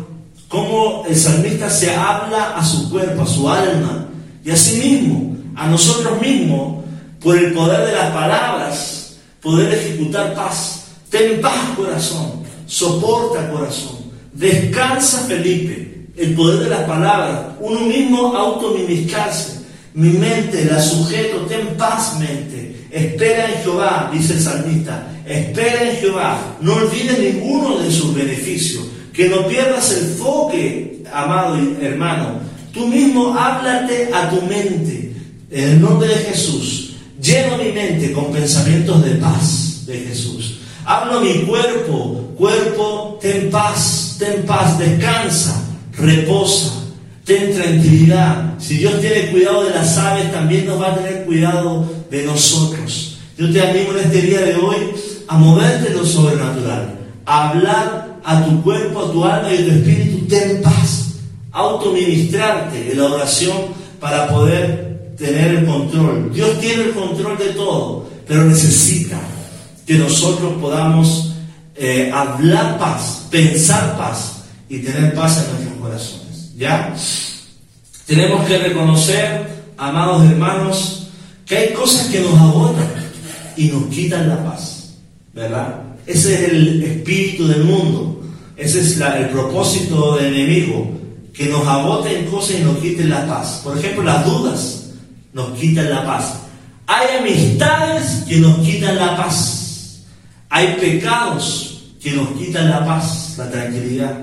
[SPEAKER 1] Como el salmista se habla a su cuerpo, a su alma, y a sí mismo, a nosotros mismos, por el poder de las palabras, poder ejecutar paz. Ten paz, corazón. Soporta, corazón. Descansa, Felipe. El poder de las palabras. Uno mismo autoministrarse. Mi mente la sujeto. Ten paz, mente. Espera en Jehová, dice el salmista. Espera en Jehová. No olvides ninguno de sus beneficios. Que no pierdas el enfoque, amado hermano. Tú mismo háblate a tu mente. En el nombre de Jesús. Lleno mi mente con pensamientos de paz de Jesús. Hablo mi cuerpo. Cuerpo, ten paz, ten paz, descansa, reposa, ten tranquilidad. Si Dios tiene cuidado de las aves, también nos va a tener cuidado de nosotros. Yo te animo en este día de hoy a moverte en lo sobrenatural, a hablar a tu cuerpo, a tu alma y a tu espíritu, ten paz. Autoministrarte en la oración para poder tener el control. Dios tiene el control de todo, pero necesita que nosotros podamos eh, hablar paz, pensar paz y tener paz en nuestros corazones. ¿Ya? Tenemos que reconocer, amados hermanos, que hay cosas que nos agotan y nos quitan la paz. ¿Verdad? Ese es el espíritu del mundo. Ese es el propósito del enemigo, que nos agoten cosas y nos quiten la paz. Por ejemplo, las dudas nos quitan la paz. Hay amistades que nos quitan la paz. Hay pecados que nos quitan la paz, la tranquilidad.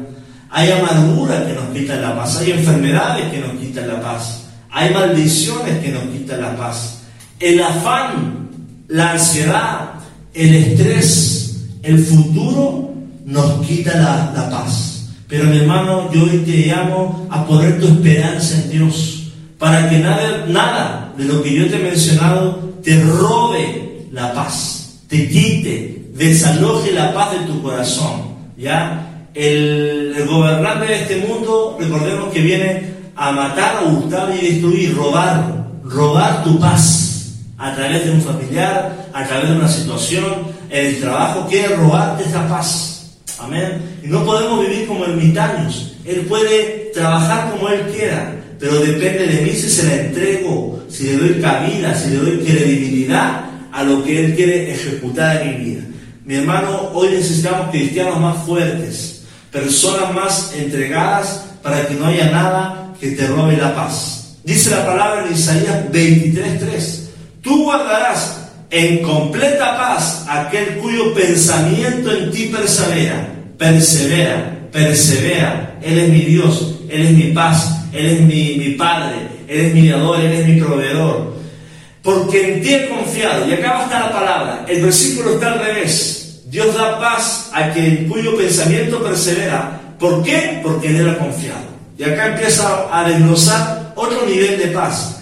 [SPEAKER 1] Hay amargura que nos quitan la paz. Hay enfermedades que nos quitan la paz. Hay maldiciones que nos quitan la paz. El afán, la ansiedad, el estrés, el futuro nos quita la, paz. Pero mi hermano, yo hoy te llamo a poner tu esperanza en Dios, para que nada, de lo que yo te he mencionado te robe la paz, te quite, desaloje la paz de tu corazón. ¿Ya? El, gobernante de este mundo, recordemos que viene a matar, a hurtar y destruir, robar, robar tu paz a través de un familiar, a través de una situación, el trabajo, quiere robarte esa paz. Amén. Y no podemos vivir como ermitaños. Él puede trabajar como Él quiera, pero depende de mí si se la entrego, si le doy cabida, si le doy credibilidad a lo que Él quiere ejecutar en mi vida. Mi hermano, hoy necesitamos cristianos más fuertes, personas más entregadas para que no haya nada que te robe la paz. Dice la palabra en Isaías 23:3, tú guardarás en completa paz aquel cuyo pensamiento en ti persevera, persevera, persevera. Él es mi Dios, Él es mi paz, Él es mi, mi Padre, Él es mi dador, Él es mi proveedor. Porque en ti he confiado. Y acá va a estar la palabra. El versículo está al revés. Dios da paz a quien cuyo pensamiento persevera. ¿Por qué? Porque en Él ha confiado. Y acá empieza a desglosar otro nivel de paz.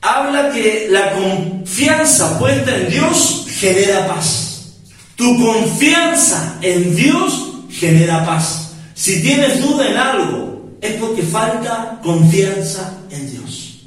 [SPEAKER 1] Habla que la confianza puesta en Dios genera paz. Tu confianza en Dios genera paz. Si tienes duda en algo, es porque falta confianza en Dios.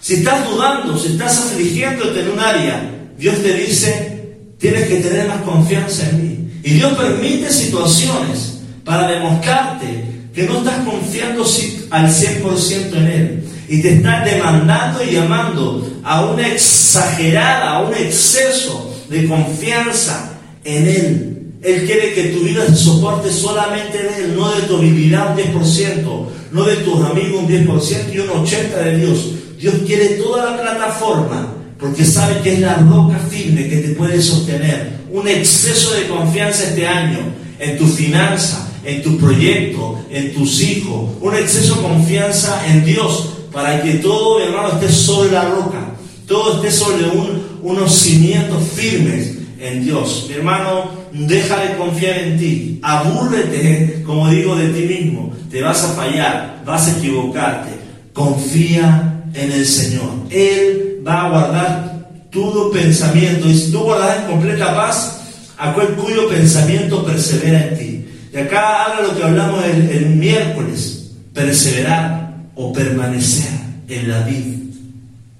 [SPEAKER 1] Si estás dudando, si estás afligiéndote en un área, Dios te dice, tienes que tener más confianza en mí. Y Dios permite situaciones para demostrarte que no estás confiando al 100% en Él. Y te está demandando y llamando a una exagerada, a un exceso de confianza en Él. Él quiere que tu vida se soporte solamente de Él, no de tu habilidad un 10%, no de tus amigos un 10% y un 80% de Dios. Dios quiere toda la plataforma porque sabe que es la roca firme que te puede sostener. Un exceso de confianza este año en tu finanza, en tu proyecto, en tus hijos. Un exceso de confianza en Dios para que todo, hermano, esté sobre la roca. Todo esté sobre unos cimientos firmes en Dios. Mi hermano, deja de confiar en ti. Abúrrete, como digo, de ti mismo. Te vas a fallar, vas a equivocarte. Confía en el Señor. Él va a guardar todo pensamiento. Y si tú guardas en completa paz, aquel cuyo pensamiento persevera en ti. Y acá habla lo que hablamos el, el miércoles. Perseverar o permanecer en la vida.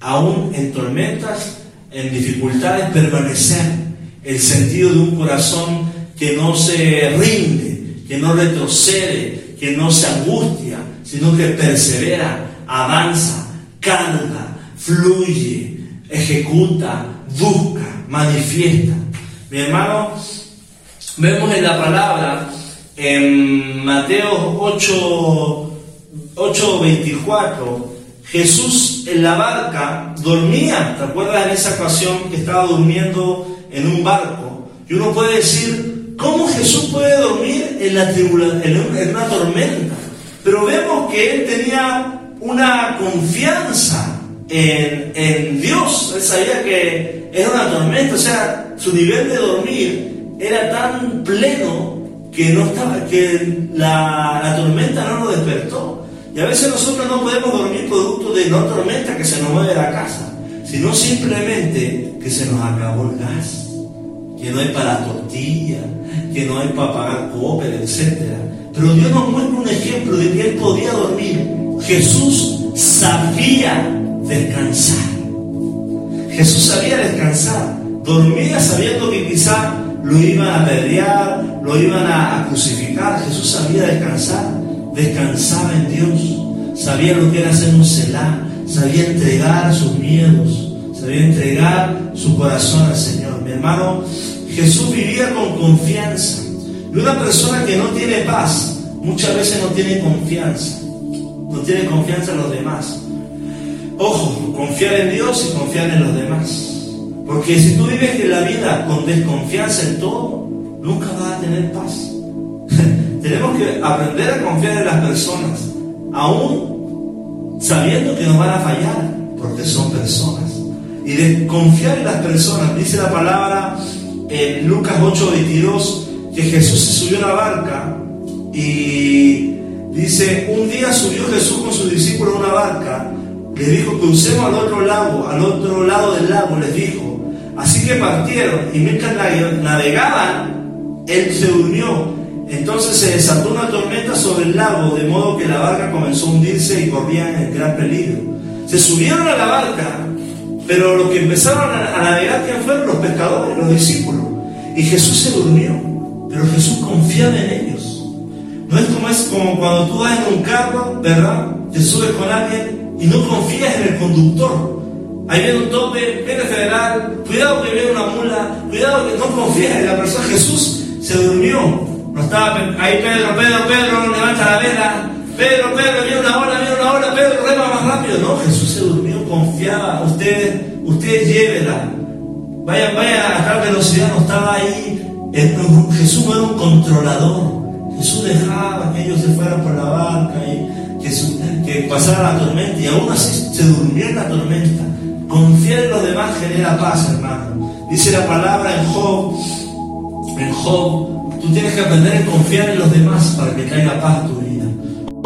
[SPEAKER 1] Aún en tormentas, en dificultades, permanecer el sentido de un corazón que no se rinde, que no retrocede, que no se angustia, sino que persevera, avanza, canta, fluye, ejecuta, busca, manifiesta. Mi hermano, vemos en la palabra en Mateo 8, 8 24, Jesús en la barca dormía, ¿te acuerdas en esa ocasión que estaba durmiendo en un barco, y uno puede decir, ¿cómo Jesús puede dormir en, la en una tormenta? Pero vemos que él tenía una confianza en, en, Dios. Él sabía que era una tormenta, o sea, su nivel de dormir era tan pleno que, no estaba, que la, la tormenta no lo despertó. Y a veces nosotros no podemos dormir producto de no tormenta que se nos mueve la casa, sino simplemente que se nos acabó el gas que no hay para tortilla, que no hay para pagar coper, etc. Pero Dios nos muestra un ejemplo de que él podía dormir. Jesús sabía descansar. Jesús sabía descansar. Dormía sabiendo que quizá lo iban a apedrear, lo iban a, crucificar. Jesús sabía descansar. Descansaba en Dios. Sabía lo que era hacer un celá. Sabía entregar sus miedos. Sabía entregar su corazón al Señor. Mi hermano, Jesús vivía con confianza. Y una persona que no tiene paz, muchas veces no tiene confianza. No tiene confianza en los demás. Ojo, confiar en Dios y confiar en los demás. Porque si tú vives en la vida con desconfianza en todo, nunca vas a tener paz. Tenemos que aprender a confiar en las personas, aún sabiendo que nos van a fallar, porque son personas. Y de confiar en las personas, dice la palabra en Lucas 8:22 que Jesús se subió a la barca y dice, un día subió Jesús con sus discípulos a una barca, les dijo, crucemos al otro lado, al otro lado del lago, les dijo. Así que partieron y mientras navegaban, él se durmió. Entonces se desató una tormenta sobre el lago, de modo que la barca comenzó a hundirse y corrían en gran peligro. Se subieron a la barca pero los que empezaron a, navegar, ¿quién fueron? Los pescadores, los discípulos. Y Jesús se durmió, pero Jesús confiaba en ellos. No es como, es como cuando tú vas en un carro, ¿verdad? Te subes con alguien y no confías en el conductor. Ahí viene un tope, viene federal, cuidado que viene una mula, cuidado que no confías en la persona. Jesús se durmió, No estaba ahí Pedro, Pedro, Pedro, levanta la vela. Pedro, Pedro, viene una hora, viene una hora, Pedro, rema más rápido. No, Jesús se durmió, confiaba. Usted, usted llévela. Vaya, vaya a tal velocidad, no estaba ahí. Jesús no era un controlador. Jesús dejaba que ellos se fueran por la barca y que, que pasara la tormenta y aún así se durmió en la tormenta. Confiar en los demás genera paz, hermano. Dice la palabra en Job, en Job, tú tienes que aprender a confiar en los demás para que caiga paz a tu vida.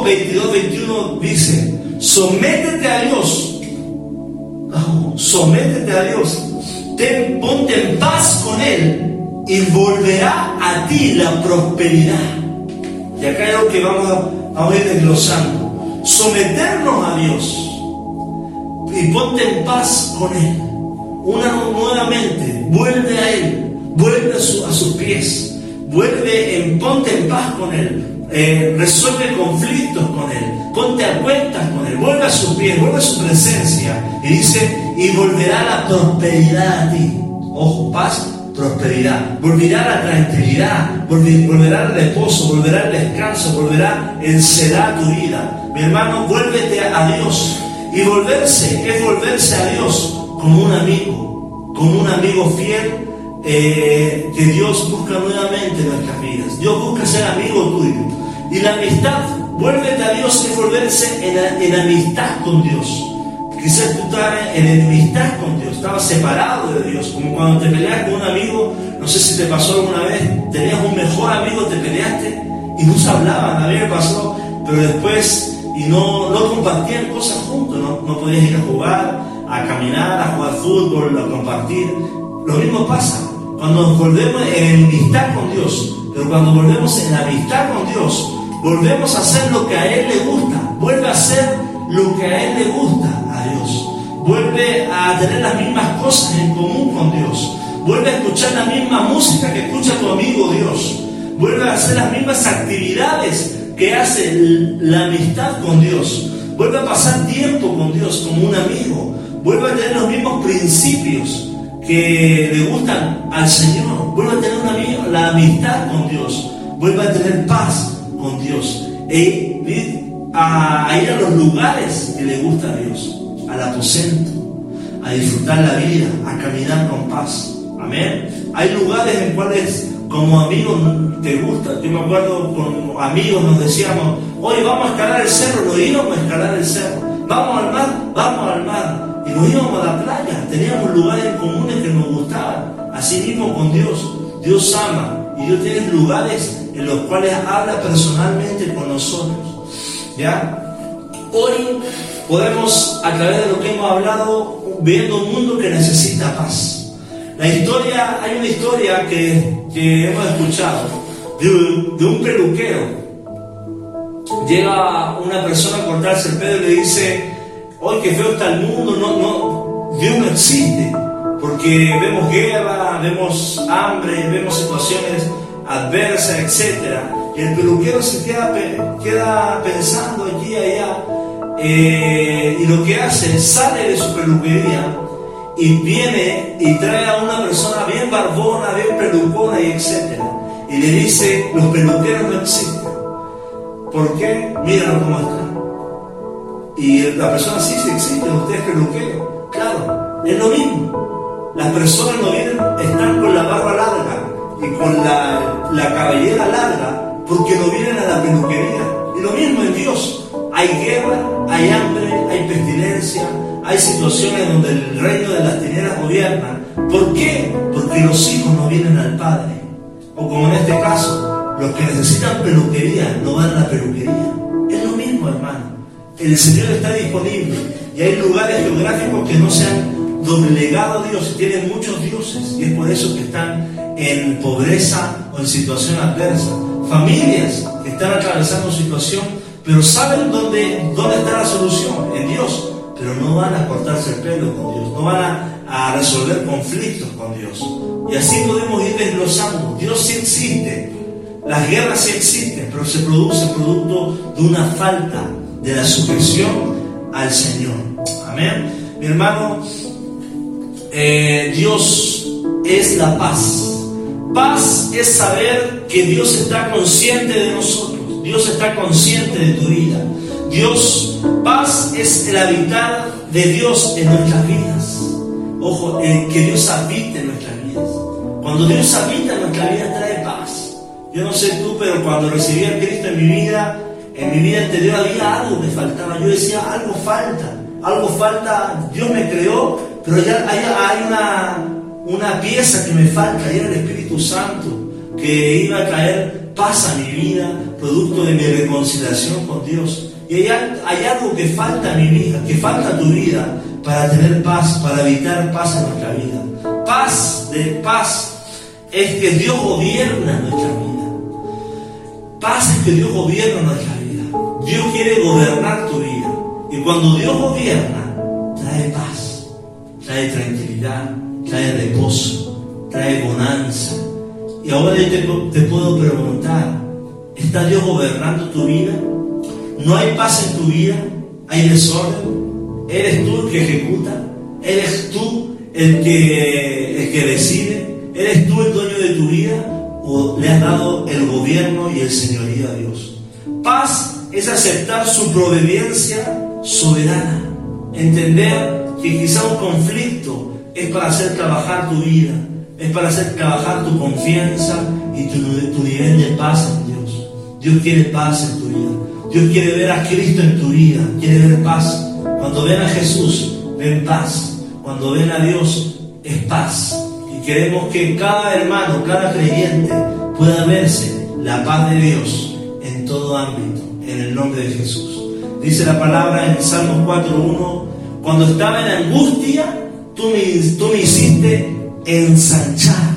[SPEAKER 1] 22, 21 dice, sométete a Dios, sométete a Dios, Ten, ponte en paz con Él y volverá a ti la prosperidad. Y acá es lo que vamos a, a ir desglosando. Someternos a Dios y ponte en paz con Él. Una nuevamente, vuelve a Él, vuelve a, sus pies, vuelve en, ponte en paz con Él, eh, resuelve conflictos con Él, ponte a cuentas con Él, vuelve a sus pies, vuelve a su presencia y dice, y volverá la prosperidad a ti. Ojo, paz, prosperidad. Volverá la tranquilidad, volverá el reposo, volverá el descanso, volverá el será tu vida. Mi hermano, vuélvete a Dios y volverse es volverse a Dios como un amigo, como un amigo fiel eh, que Dios busca nuevamente en nuestras vidas. Dios busca ser amigo tuyo. Y la amistad, vuélvete a Dios es volverse en, en amistad con Dios. Quizás tú estabas en enemistad con Dios, estabas separado de Dios, como cuando te peleas con un amigo, no sé si te pasó alguna vez, tenías un mejor amigo, te peleaste y no se hablaban, a mí me pasó, pero después y no, no compartían cosas juntos, ¿no? no podías ir a jugar, a caminar, a jugar fútbol, a compartir. Lo mismo pasa cuando nos volvemos en amistad con Dios, pero cuando volvemos en amistad con Dios, volvemos a hacer lo que a Él le gusta, vuelve a hacer lo que a Él le gusta a Dios, vuelve a tener las mismas cosas en común con Dios, vuelve a escuchar la misma música que escucha tu amigo Dios, vuelve a hacer las mismas actividades que hace la amistad con Dios, vuelve a pasar tiempo con Dios como un amigo, vuelve a tener los mismos principios que le gustan al Señor, vuelve a tener la amistad con Dios, vuelve a tener paz con Dios, e a, a ir a los lugares que le gusta a Dios, al aposento, a disfrutar la vida, a caminar con paz. Amén. Hay lugares en cuales como amigos te gusta. Yo me acuerdo con amigos nos decíamos, hoy vamos a escalar el cerro, nos íbamos a escalar el cerro. Vamos al mar, vamos al mar. Nos íbamos a la playa. Teníamos lugares comunes que nos gustaban. Así mismo con Dios. Dios ama y Dios tiene lugares en los cuales habla personalmente con nosotros. ¿Ya? Hoy podemos, a través de lo que hemos hablado, viendo un mundo que necesita paz la historia, hay una historia que, hemos escuchado de, un peluquero. Llega una persona a cortarse el pelo y le dice, hoy que feo está el mundo, no, no, Dios no existe, porque vemos guerra, vemos hambre, vemos situaciones adversas, etc. Y el peluquero se queda, pensando aquí y allá, eh, y lo que hace, sale de su peluquería y viene y trae a una persona bien barbona, bien pelucona y etc. Y le dice, los peluqueros no existen. ¿Por qué? Míralo cómo está. Y la persona sí, sí existe, usted es peluquero. Claro, es lo mismo. Las personas no vienen, están con la barba larga y con la, la cabellera larga porque no vienen a la peluquería. Y lo mismo en Dios. Hay guerra, hay hambre, hay pestilencia, hay situaciones donde el reino de las tinieblas gobierna. ¿Por qué? Porque los hijos no vienen al Padre. O como en este caso, los que necesitan peluquería no van a la peluquería. Es lo mismo, hermano. El Señor está disponible y hay lugares geográficos que no se han doblegado a Dios y tienen muchos dioses y es por eso que están en pobreza o en situación adversa. Familias que están atravesando situación, pero saben dónde, dónde está la solución, en Dios pero no van a cortarse el pelo con Dios, no van a, resolver conflictos con Dios. Y así podemos ir desglosando. Dios sí existe, las guerras sí existen, pero se produce producto de una falta de la sujeción al Señor. Amén. Mi hermano, eh, Dios es la paz. Paz es saber que Dios está consciente de nosotros, Dios está consciente de tu vida. Dios, paz es el habitar de Dios en nuestras vidas. Ojo, que Dios habite en nuestras vidas. Cuando Dios habita en nuestra vida trae paz. Yo no sé tú, pero cuando recibí a Cristo en mi vida, en mi vida anterior había algo que faltaba. Yo decía, algo falta, algo falta. Dios me creó, pero ya hay, una, una pieza que me falta, y era el Espíritu Santo, que iba a traer paz a mi vida, producto de mi reconciliación con Dios. Y hay, algo que falta en mi vida, que falta en tu vida para tener paz, para evitar paz en nuestra vida. Paz de paz es que Dios gobierna nuestra vida. Paz es que Dios gobierna nuestra vida. Dios quiere gobernar tu vida. Y cuando Dios gobierna, trae paz, trae tranquilidad, trae reposo, trae bonanza. Y ahora yo te, te puedo preguntar, ¿está Dios gobernando tu vida? no hay paz en tu vida, hay desorden, eres tú el que ejecuta, eres tú el que, el que decide, eres tú el dueño de tu vida o le has dado el gobierno y el señorío a Dios. Paz es aceptar su providencia soberana, entender que quizá un conflicto es para hacer trabajar tu vida, es para hacer trabajar tu confianza y tu, tu nivel de paz en Dios. Dios quiere paz en tu vida. Dios quiere ver a Cristo en tu vida, quiere ver paz. Cuando ven a Jesús, ven paz. Cuando ven a Dios, es paz. Y queremos que cada hermano, cada creyente pueda verse la paz de Dios en todo ámbito, en el nombre de Jesús. Dice la palabra en Salmos 4.1, cuando estaba en angustia, tú me, tú me hiciste ensanchar,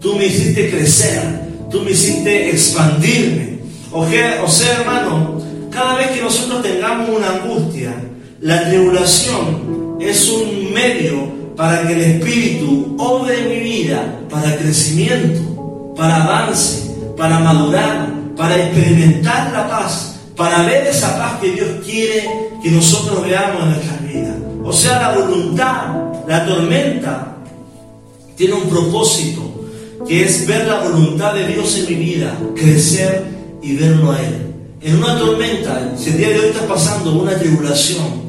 [SPEAKER 1] tú me hiciste crecer, tú me hiciste expandirme. O sea, o sea hermano, cada vez que nosotros tengamos una angustia, la tribulación es un medio para que el Espíritu obre mi vida para crecimiento, para avance, para madurar, para experimentar la paz, para ver esa paz que Dios quiere que nosotros veamos en nuestra vida. O sea, la voluntad, la tormenta, tiene un propósito, que es ver la voluntad de Dios en mi vida, crecer y verlo a Él en una tormenta, si el día de hoy estás pasando una tribulación,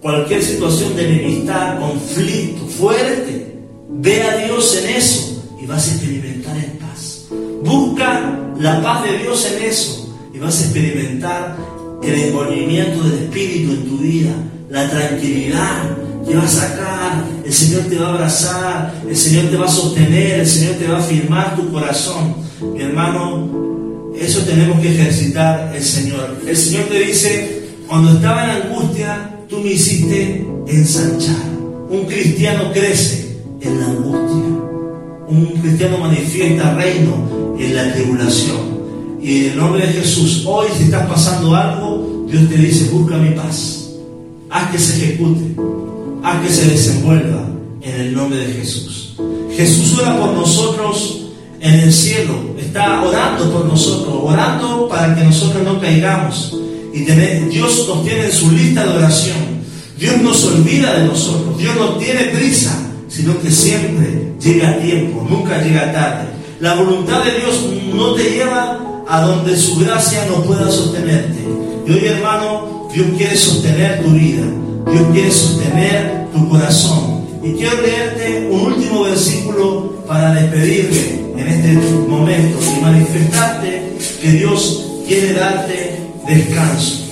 [SPEAKER 1] cualquier situación de enemistad, conflicto fuerte, ve a Dios en eso y vas a experimentar en paz. Busca la paz de Dios en eso y vas a experimentar el envolvimiento del Espíritu en tu vida, la tranquilidad que va a sacar, el Señor te va a abrazar, el Señor te va a sostener, el Señor te va a firmar tu corazón. Mi hermano, eso tenemos que ejercitar el Señor. El Señor te dice, cuando estaba en angustia, tú me hiciste ensanchar. Un cristiano crece en la angustia. Un cristiano manifiesta reino en la tribulación. Y en el nombre de Jesús, hoy si estás pasando algo, Dios te dice, busca mi paz. Haz que se ejecute. Haz que se desenvuelva en el nombre de Jesús. Jesús ora por nosotros en el cielo, está orando por nosotros, orando para que nosotros no caigamos. Y Dios nos tiene en su lista de oración. Dios no se olvida de nosotros. Dios no tiene prisa, sino que siempre llega a tiempo, nunca llega tarde. La voluntad de Dios no te lleva a donde su gracia no pueda sostenerte. Y hoy, hermano, Dios quiere sostener tu vida. Dios quiere sostener tu corazón. Y quiero leerte un último versículo para despedirme en este momento y manifestarte que Dios quiere darte descanso.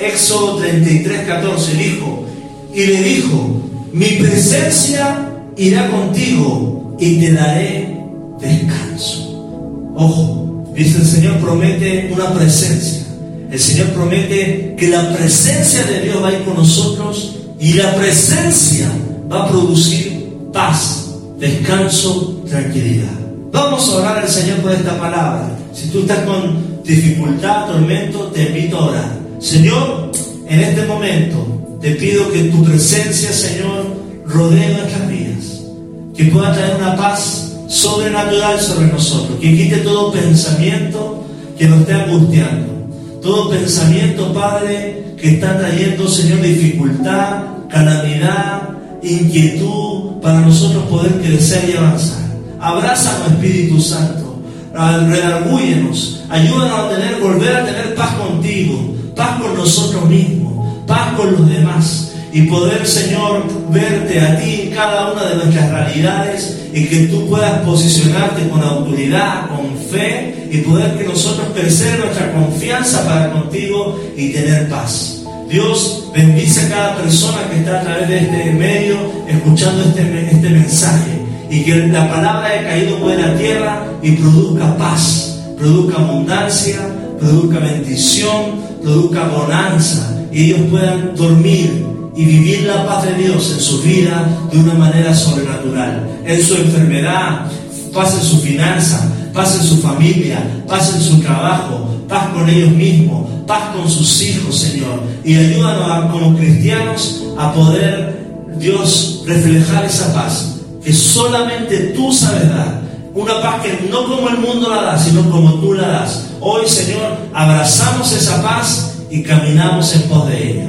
[SPEAKER 1] Éxodo 33, 14 dijo, y le dijo, mi presencia irá contigo y te daré descanso. Ojo, dice el Señor promete una presencia. El Señor promete que la presencia de Dios va a ir con nosotros y la presencia va a producir paz, descanso, tranquilidad. Vamos a orar al Señor por esta palabra. Si tú estás con dificultad, tormento, te invito a orar. Señor, en este momento te pido que tu presencia, Señor, rodee nuestras vidas. Que pueda traer una paz sobrenatural sobre nosotros. Que quite todo pensamiento que nos esté angustiando. Todo pensamiento, Padre, que está trayendo, Señor, dificultad, calamidad, inquietud para nosotros poder crecer y avanzar. Abrázame, Espíritu Santo. redargúyenos, ayúdanos a tener, volver a tener paz contigo, paz con nosotros mismos, paz con los demás y poder, Señor, verte a ti en cada una de nuestras realidades y que tú puedas posicionarte con autoridad, con fe y poder que nosotros crecer nuestra confianza para contigo y tener paz. Dios bendice a cada persona que está a través de este medio escuchando este, este mensaje y que la palabra haya caído buena tierra y produzca paz, produzca abundancia, produzca bendición, produzca bonanza y ellos puedan dormir y vivir la paz de Dios en su vida de una manera sobrenatural. En su enfermedad, paz en su finanza, paz en su familia, paz en su trabajo, paz con ellos mismos, paz con sus hijos, Señor. Y ayúdanos como cristianos a poder, Dios, reflejar esa paz que solamente tú sabes dar. Una paz que no como el mundo la da, sino como tú la das. Hoy, Señor, abrazamos esa paz y caminamos en pos de ella.